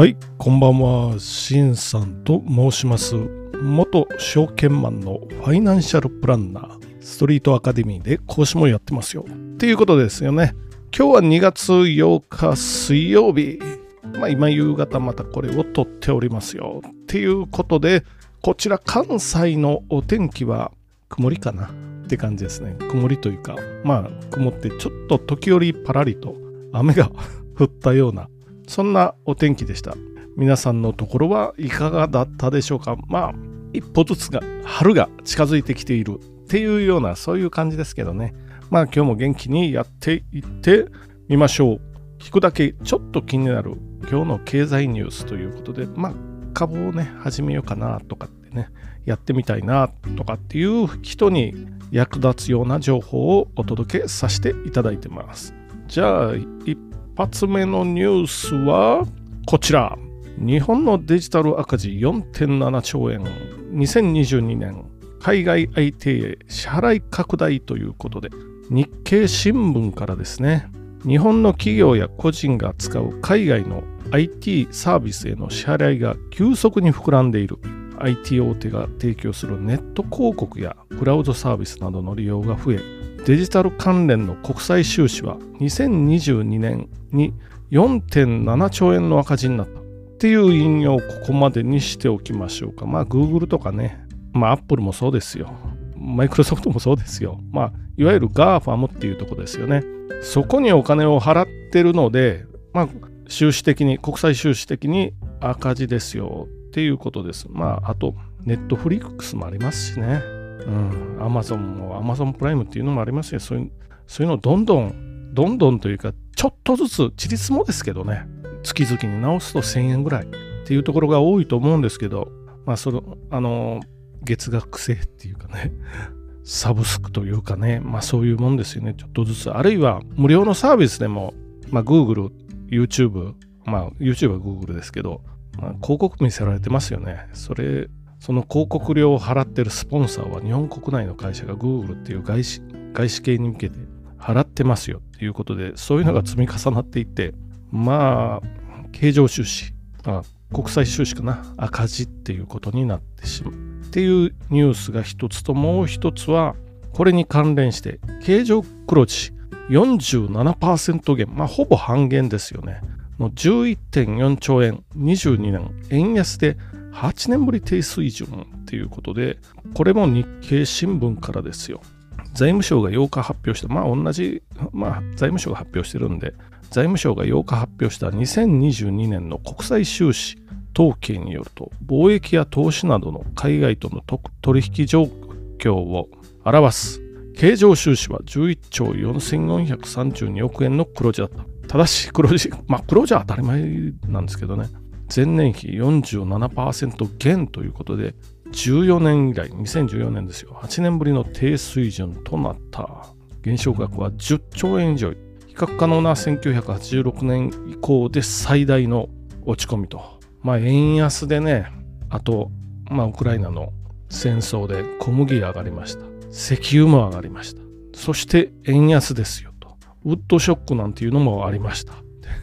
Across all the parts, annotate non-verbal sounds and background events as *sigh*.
はい、こんばんは、しんさんと申します。元証券マンのファイナンシャルプランナー、ストリートアカデミーで講師もやってますよ。っていうことですよね。今日は2月8日水曜日。まあ今夕方またこれを撮っておりますよ。っていうことで、こちら関西のお天気は曇りかな？って感じですね。曇りというか、まあ曇ってちょっと時折パラリと雨が *laughs* 降ったようなそんなお天気でした。皆さんのところはいかがだったでしょうか。まあ一歩ずつが春が近づいてきているっていうようなそういう感じですけどね。まあ今日も元気にやっていってみましょう。聞くだけちょっと気になる今日の経済ニュースということでまあ株をね始めようかなとかってねやってみたいなとかっていう人に役立つような情報をお届けさせていただいてます。じゃあ一発目のニュースはこちら。日本のデジタル赤字4.7兆円。2022年。海外相手へ支払い拡大ということで。日経新聞からですね。日本の企業や個人が使う海外の IT サービスへの支払いが急速に膨らんでいる。IT 大手が提供するネット広告やクラウドサービスなどの利用が増えデジタル関連の国際収支は2022年に4.7兆円の赤字になったっていう引用をここまでにしておきましょうか。まあ Google とかね、まあ Apple もそうですよ。マイクロソフトもそうですよ。まあいわゆる GAFAM っていうとこですよね。そこにお金を払ってるので、まあ収支的に、国際収支的に赤字ですよっていうことです。まああと、ネットフリックスもありますしね。うん、アマゾンも、アマゾンプライムっていうのもありますよ。そういうそういうのをどんどん、どんどんというか、ちょっとずつ、ち立もですけどね、月々に直すと1000円ぐらいっていうところが多いと思うんですけど、まあ、その、あの、月額制っていうかね、サブスクというかね、まあそういうもんですよね、ちょっとずつ。あるいは無料のサービスでも、まあ Google、YouTube、まあ YouTube は Google ですけど、まあ、広告見せられてますよね。それその広告料を払ってるスポンサーは日本国内の会社が Google っていう外資外資系に向けて払ってますよっていうことでそういうのが積み重なっていってまあ経常収支あ国際収支かな赤字っていうことになってしまうっていうニュースが一つともう一つはこれに関連して経常黒字47%減まあほぼ半減ですよね。の11.4兆円22年円安で8年ぶり低水準ということで、これも日経新聞からですよ。財務省が8日発表した、まあ同じ、まあ財務省が発表してるんで、財務省が8日発表した2022年の国際収支統計によると、貿易や投資などの海外との取引状況を表す経常収支は11兆4432億円の黒字だった。ただし黒字、まあ黒字は当たり前なんですけどね。前年比47%減ということで、14年以来、2014年ですよ、8年ぶりの低水準となった。減少額は10兆円以上、比較可能な1986年以降で最大の落ち込みと。まあ、円安でね、あと、まあ、ウクライナの戦争で小麦上がりました。石油も上がりました。そして円安ですよと。ウッドショックなんていうのもありました。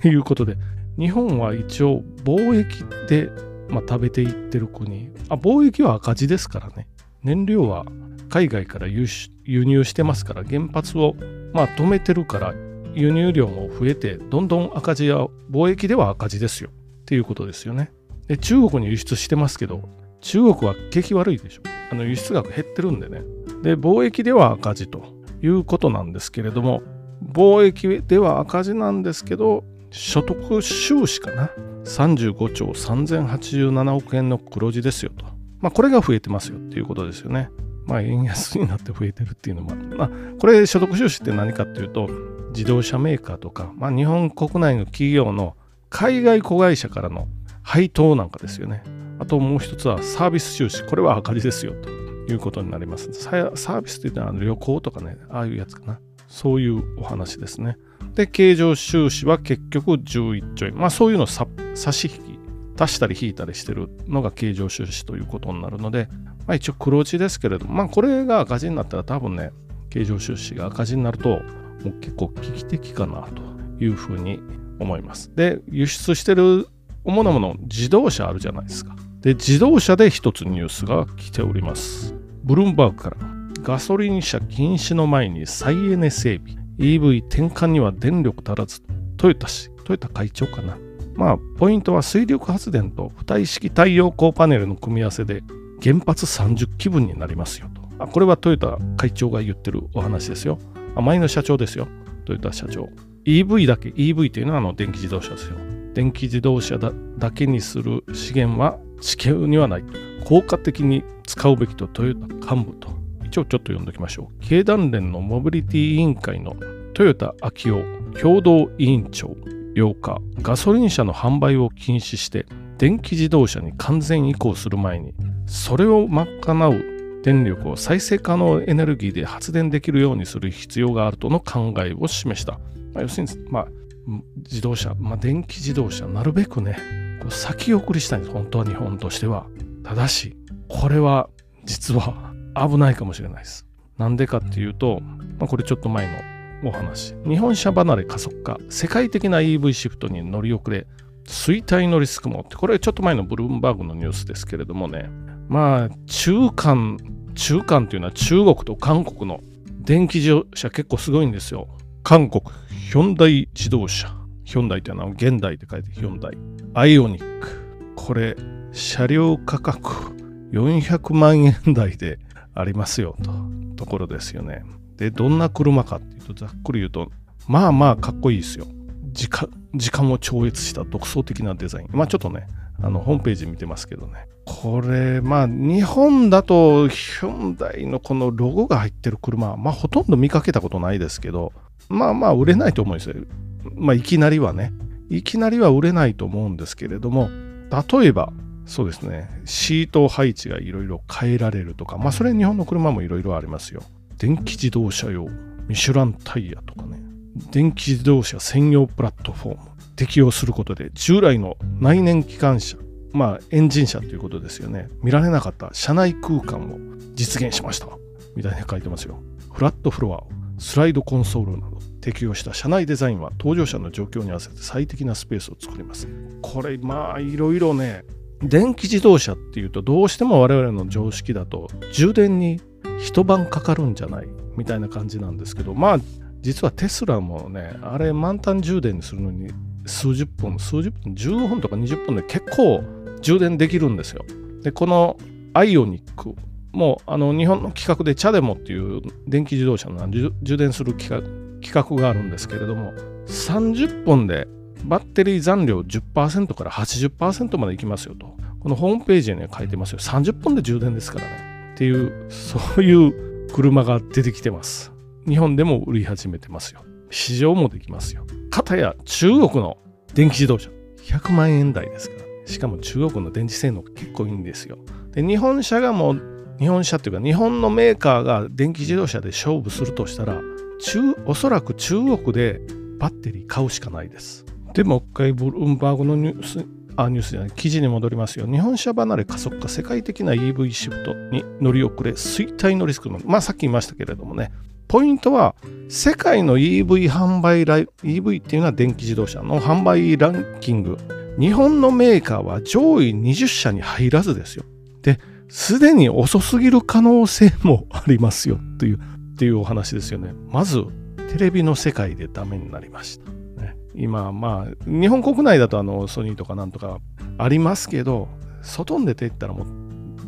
ということで、日本は一応貿易で、まあ、食べていってる国。あ貿易は赤字ですからね。燃料は海外から輸入してますから原発を、まあ、止めてるから輸入量も増えてどんどん赤字や貿易では赤字ですよ。っていうことですよね。で中国に輸出してますけど中国は景気悪いでしょ。あの輸出額減ってるんでね。で貿易では赤字ということなんですけれども貿易では赤字なんですけど所得収支かな？35兆3087億円の黒字ですよと。まあこれが増えてますよっていうことですよね。まあ円安になって増えてるっていうのもまあこれ所得収支って何かっていうと自動車メーカーとか、まあ、日本国内の企業の海外子会社からの配当なんかですよね。あともう一つはサービス収支。これは赤字ですよということになります。サービスっていうのは旅行とかね、ああいうやつかな。そういうお話ですね。で、経常収支は結局11兆円。まあそういうのを差し引き、足したり引いたりしてるのが経常収支ということになるので、まあ一応黒字ですけれども、まあこれが赤字になったら多分ね、経常収支が赤字になると、もう結構危機的かなというふうに思います。で、輸出してる主なもの自動車あるじゃないですか。で、自動車で一つニュースが来ております。ブルームバーグからガソリン車禁止の前に再エネ整備 EV 転換には電力足らず。トヨタ氏トヨタ会長かな。まあポイントは水力発電と浮体式太陽光パネルの組み合わせで原発30基分になりますよと。あこれはトヨタ会長が言ってるお話ですよ。あ前の社長ですよ。トヨタ社長。EV だけ EV というのはあの電気自動車ですよ。電気自動車だけにする資源は地球にはない効果的に使うべきとトヨタ幹部と。ちょっと読んでおきましょう経団連のモビリティ委員会の豊田昭夫共同委員長8日ガソリン車の販売を禁止して電気自動車に完全移行する前にそれを賄う電力を再生可能エネルギーで発電できるようにする必要があるとの考えを示した。まあ、要するに、まあ、自動車、まあ、電気自動車、なるべくね、先送りしたいんです、本当は日本としては。ただし、これは実は危ないかもしれないです。なんでかっていうと、まあ、これちょっと前のお話。日本車離れ加速化、世界的な EV シフトに乗り遅れ、衰退のリスクもって、これちょっと前のブルームバーグのニュースですけれどもね、まあ、中間中間っていうのは中国と韓国の電気自動車結構すごいんですよ。韓国、ヒョンダイ自動車。ヒョンダイっていうのは現代って書いてヒョンダイ。アイオニック。これ、車両価格400万円台でありますよと。ところですよね。で、どんな車かっていうと、ざっくり言うと、まあまあかっこいいですよ。時間時間を超越した独創的なデザイン。まあちょっとね、あのホームページ見てますけどね。これ、まあ日本だとヒョンダイのこのロゴが入ってる車、まあほとんど見かけたことないですけど、まあまあ売れないと思うんですよ。まあいきなりはね。いきなりは売れないと思うんですけれども、例えば、そうですね、シート配置がいろいろ変えられるとか、まあそれ日本の車もいろいろありますよ。電気自動車用、ミシュランタイヤとかね、電気自動車専用プラットフォーム、適用することで従来の内燃機関車まあエンジン車ということですよね。見られなかった車内空間を実現しました。みたいに書いてますよ。フラットフロアをスライドコンソールなど適用した車内デザインは搭乗者の状況に合わせて最適なスペースを作ります。これまあいろいろね電気自動車っていうとどうしても我々の常識だと充電に一晩かかるんじゃないみたいな感じなんですけどまあ実はテスラもねあれ満タン充電にするのに数十分、数十分、15分とか20分で結構充電できるんですよ。で、このアイオニックもあの日本の企画でチャデモっていう電気自動車の充電する企画があるんですけれども、30分でバッテリー残量10%から80%までいきますよと。このホームページに書いてますよ。30分で充電ですからね。っていう、そういう車が出てきてます。日本でも売り始めてますよ。市場もできますよ。かたや中国の電気自動車、100万円台ですから。しかも中国の電池性能結構いいんですよ。で、日本車がもう、日本車っていうか日本のメーカーが電気自動車で勝負するとしたら、中おそらく中国でバッテリー買うしかないです。でもう一回ブルームバーグのニュース、あ、ニュースじゃない、記事に戻りますよ。日本車離れ加速化、世界的な EV シフトに乗り遅れ、衰退のリスクの、まあさっき言いましたけれどもね、ポイントは、世界の EV 販売ライ、EV っていうのは電気自動車の販売ランキング。日本のメーカーは上位20社に入らずですよ。で、すでに遅すぎる可能性もありますよっていう、っていうお話ですよね。まず、テレビの世界でダメになりました。今、まあ、日本国内だとあのソニーとかなんとかありますけど、外に出ていったらもう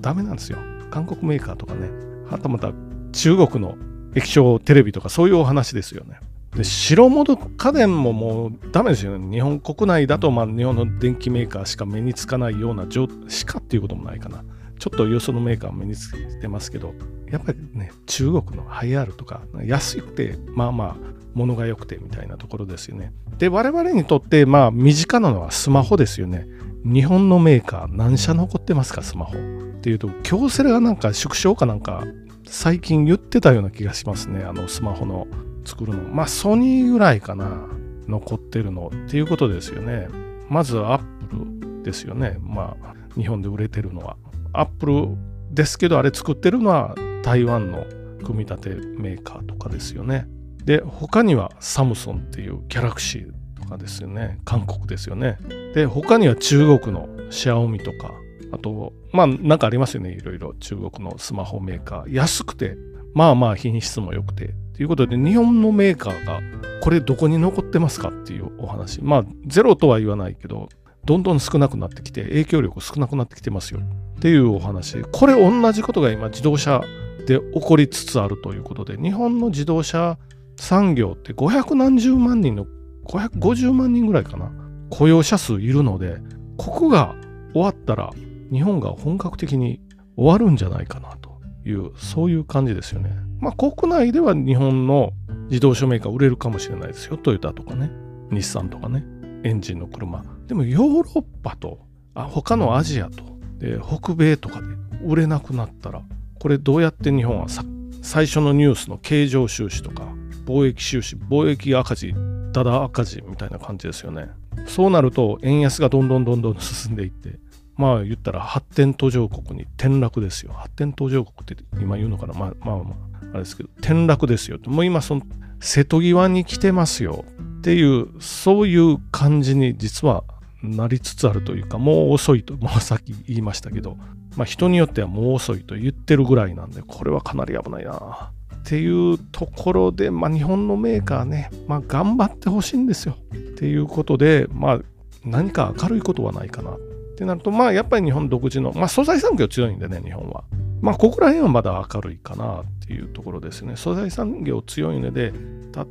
ダメなんですよ。韓国メーカーとかね、はたまた中国の液晶テレビとかそういうお話ですよね。で白物家電ももうダメですよね。日本国内だとまあ日本の電機メーカーしか目につかないような状しかっていうこともないかな。ちょっとよそのメーカー目につけてますけど、やっぱりね、中国のハイアールとか安くて、まあまあ物が良くてみたいなところですよね。で、我々にとってまあ身近なのはスマホですよね。日本のメーカー何社残ってますか、スマホ。っていうと、京セラがなんか縮小かなんか最近言ってたような気がしますね。あのスマホの作るの。まあソニーぐらいかな。残ってるのっていうことですよね。まずアップルですよね。まあ日本で売れてるのは。アップルですけどあれ作ってるのは台湾の組み立てメーカーとかですよね。で、他にはサムソンっていうギャラクシーとかですよね。韓国ですよね。で、他には中国のシャオミとか、あと、まあなんかありますよね。いろいろ中国のスマホメーカー。安くて、まあまあ品質も良くて。ということで、日本のメーカーがこれどこに残ってますかっていうお話。まあゼロとは言わないけど、どんどん少なくなってきて、影響力少なくなってきてますよっていうお話。これ同じことが今自動車で起こりつつあるということで、日本の自動車産業って500何十万人の550万人ぐらいかな雇用者数いるのでここが終わったら日本が本格的に終わるんじゃないかなというそういう感じですよね。まあ国内では日本の自動車メーカー売れるかもしれないですよ。トヨタとかね日産とかねエンジンの車。でもヨーロッパとあ他のアジアとで北米とかで売れなくなったらこれどうやって日本は最初のニュースの経常収支とか貿易収支貿易赤字ただ赤字みたいな感じですよね。そうなると円安がどんどんどんどん進んでいってまあ言ったら発展途上国に転落ですよ。発展途上国って今言うのかな？まあまあまああれですけど転落ですよもう今その瀬戸際に来てますよ。っていうそういう感じに実はなりつつあるというかもう遅いともうさっき言いましたけどまあ人によってはもう遅いと言ってるぐらいなんでこれはかなり危ないな。っていうところで、まあ、日本のメーカーね、まあ、頑張ってほしいんですよ。っていうことで、まあ、何か明るいことはないかなってなると、まあ、やっぱり日本独自の、まあ、素材産業強いんでね、日本は。まあ、ここら辺はまだ明るいかなっていうところですね。素材産業強いので、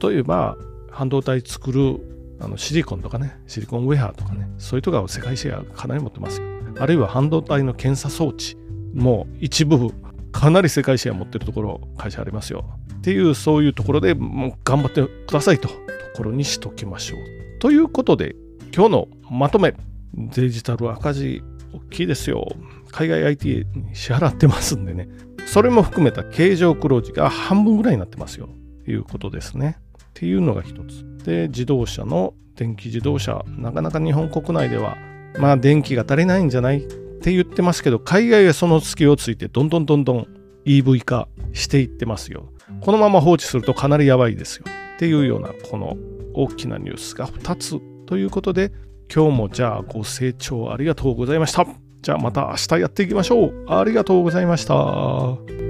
例えば、半導体作るあのシリコンとかね、シリコンウェアとかね、そういうところ世界シェアかなり持ってますよ。あるいは半導体の検査装置も一部かなり世界シェア持ってるところ会社ありますよっていうそういうところでもう頑張ってくださいとところにしときましょうということで今日のまとめデジタル赤字大きいですよ。海外 IT 支払ってますんでね。それも含めた経常黒字が半分ぐらいになってますよ。ということですね。っていうのが一つ。で自動車の電気自動車。なかなか日本国内ではまあ電気が足りないんじゃないって言ってますけど、海外はその隙をついてどんどんどんどん EV 化していってますよ。このまま放置するとかなりやばいですよ。っていうようなこの大きなニュースが2つということで、今日もじゃあご清聴ありがとうございました。じゃあまた明日やっていきましょう。ありがとうございました。